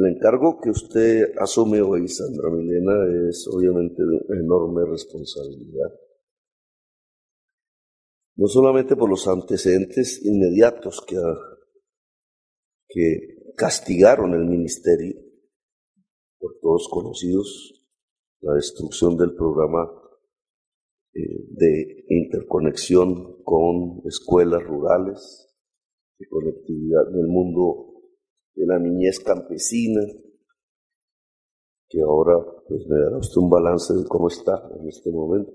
El encargo que usted asume hoy, Sandra Milena, es obviamente de enorme responsabilidad. No solamente por los antecedentes inmediatos que, que castigaron el ministerio, por todos conocidos, la destrucción del programa eh, de interconexión con escuelas rurales, de conectividad del mundo de la niñez campesina, que ahora pues me dará usted un balance de cómo está en este momento.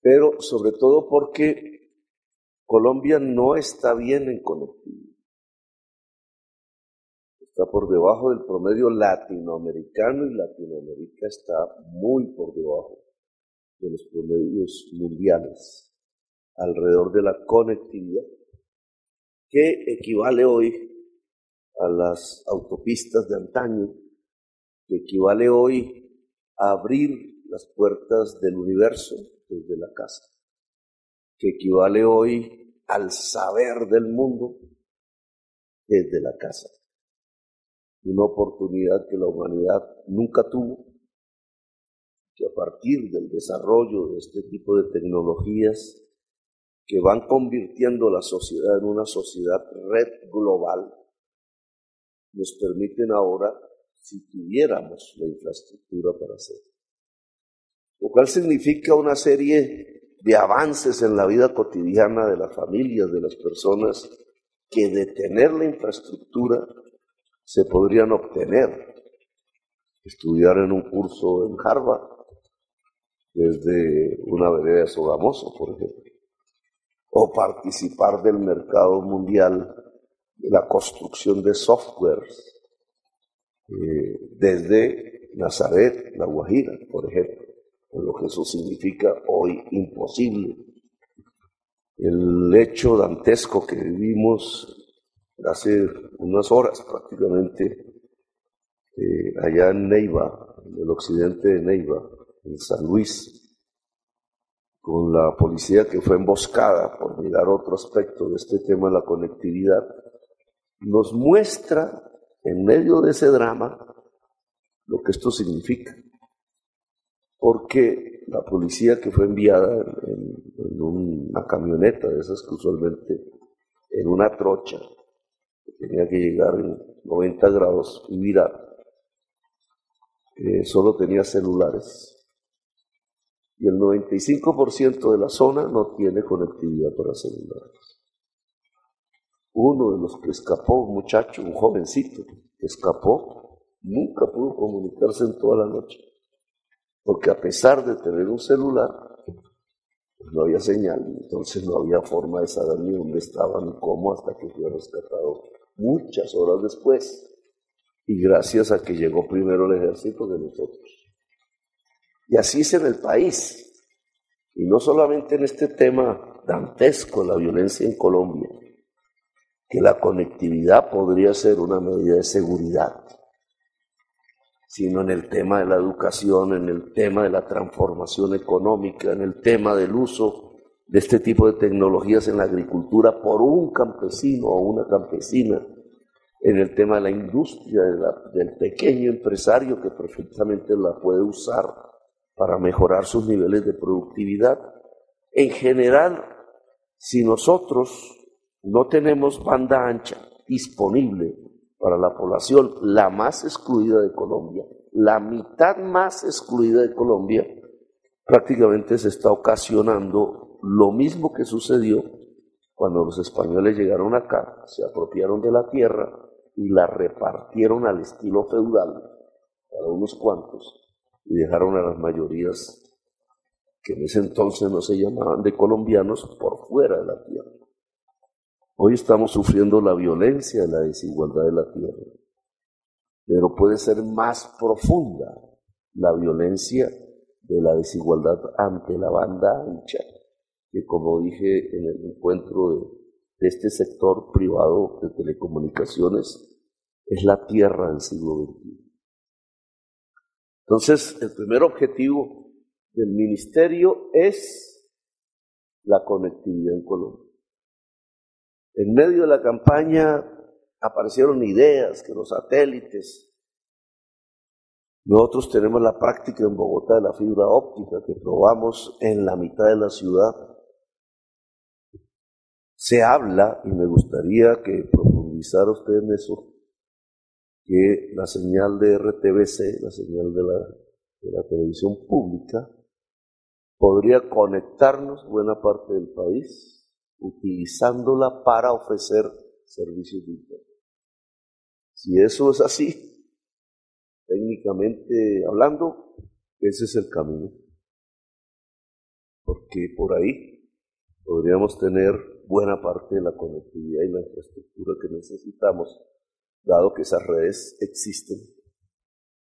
Pero sobre todo porque Colombia no está bien en conectividad. Está por debajo del promedio latinoamericano y Latinoamérica está muy por debajo de los promedios mundiales alrededor de la conectividad, que equivale hoy a las autopistas de antaño, que equivale hoy a abrir las puertas del universo desde la casa, que equivale hoy al saber del mundo desde la casa. Una oportunidad que la humanidad nunca tuvo, que a partir del desarrollo de este tipo de tecnologías que van convirtiendo la sociedad en una sociedad red global, nos permiten ahora si tuviéramos la infraestructura para hacerlo. Lo cual significa una serie de avances en la vida cotidiana de las familias, de las personas, que de tener la infraestructura se podrían obtener. Estudiar en un curso en Harvard desde una vereda de Sogamoso, por ejemplo. O participar del mercado mundial la construcción de softwares eh, desde Nazaret, La Guajira, por ejemplo, lo que eso significa hoy imposible. El hecho dantesco que vivimos hace unas horas prácticamente eh, allá en Neiva, en el occidente de Neiva, en San Luis, con la policía que fue emboscada por mirar otro aspecto de este tema la conectividad, nos muestra en medio de ese drama lo que esto significa. Porque la policía que fue enviada en, una camioneta de esas que usualmente en una trocha, que tenía que llegar en 90 grados y mirar, eh, solo tenía celulares. Y el 95% de la zona no tiene conectividad para celulares. Uno de los que escapó, un muchacho, un jovencito, que escapó, nunca pudo comunicarse en toda la noche. Porque a pesar de tener un celular, pues no había señal, entonces no había forma de saber ni dónde estaba ni cómo hasta que fue rescatado muchas horas después. Y gracias a que llegó primero el ejército de nosotros. Y así es en el país. Y no solamente en este tema dantesco, la violencia en Colombia, que la conectividad podría ser una medida de seguridad, sino en el tema de la educación, en el tema de la transformación económica, en el tema del uso de este tipo de tecnologías en la agricultura por un campesino o una campesina, en el tema de la industria, del pequeño empresario que perfectamente la puede usar para mejorar sus niveles de productividad. En general, si nosotros no tenemos banda ancha disponible para la población la más excluida de Colombia, la mitad más excluida de Colombia, prácticamente se está ocasionando lo mismo que sucedió cuando los españoles llegaron acá, se apropiaron de la tierra y la repartieron al estilo feudal para unos cuantos y dejaron a las mayorías que en ese entonces no se llamaban de colombianos por fuera de la tierra. Hoy estamos sufriendo la violencia de la desigualdad de la tierra, pero puede ser más profunda la violencia de la desigualdad ante la banda ancha, que como dije en el encuentro de, este sector privado de telecomunicaciones, es la tierra del siglo XXI. Entonces, el primer objetivo del ministerio es la conectividad en Colombia. En medio de la campaña aparecieron ideas que los satélites. Nosotros tenemos la práctica en Bogotá de la fibra óptica que probamos en la mitad de la ciudad. Se habla, y me gustaría que profundizara usted en eso, que la señal de RTBC, la señal de la, de la televisión pública, podría conectarnos buena parte del país utilizándola para ofrecer servicios de. Si eso es así, técnicamente hablando, ese es el camino. Porque por ahí podríamos tener buena parte de la conectividad y la infraestructura que necesitamos, dado que esas redes existen,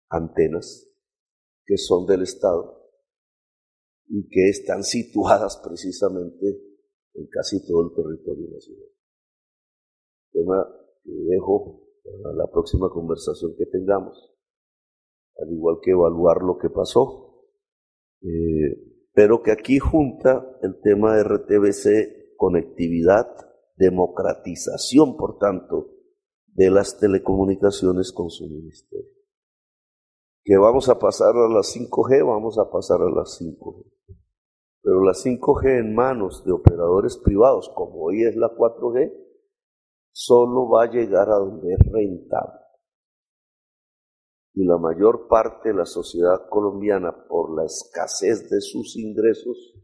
antenas que son del Estado y que están situadas precisamente en casi todo el territorio nacional. Tema que dejo para la próxima conversación que tengamos, al igual que evaluar lo que pasó, eh, pero que aquí junta el tema de RTBC, conectividad, democratización, por tanto, de las telecomunicaciones con su ministerio. Que vamos a pasar a las 5G, vamos a pasar a las 5G. Pero la 5G en manos de operadores privados, como hoy es la 4G, solo va a llegar a donde es rentable. Y la mayor parte de la sociedad colombiana, por la escasez de sus ingresos,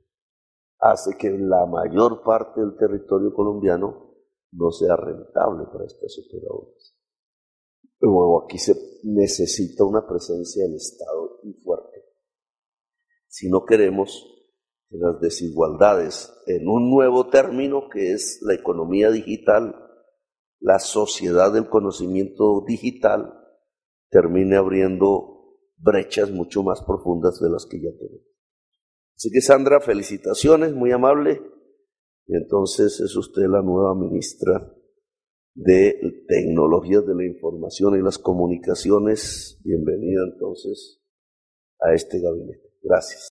hace que la mayor parte del territorio colombiano no sea rentable para estas operadoras. Luego aquí se necesita una presencia del Estado muy fuerte. Si no queremos que las desigualdades en un nuevo término que es la economía digital la sociedad del conocimiento digital termine abriendo brechas mucho más profundas de las que ya tenemos. Así que Sandra, felicitaciones, muy amable. Y entonces es usted la nueva ministra de Tecnologías de la Información y las Comunicaciones. Bienvenida entonces a este gabinete. Gracias.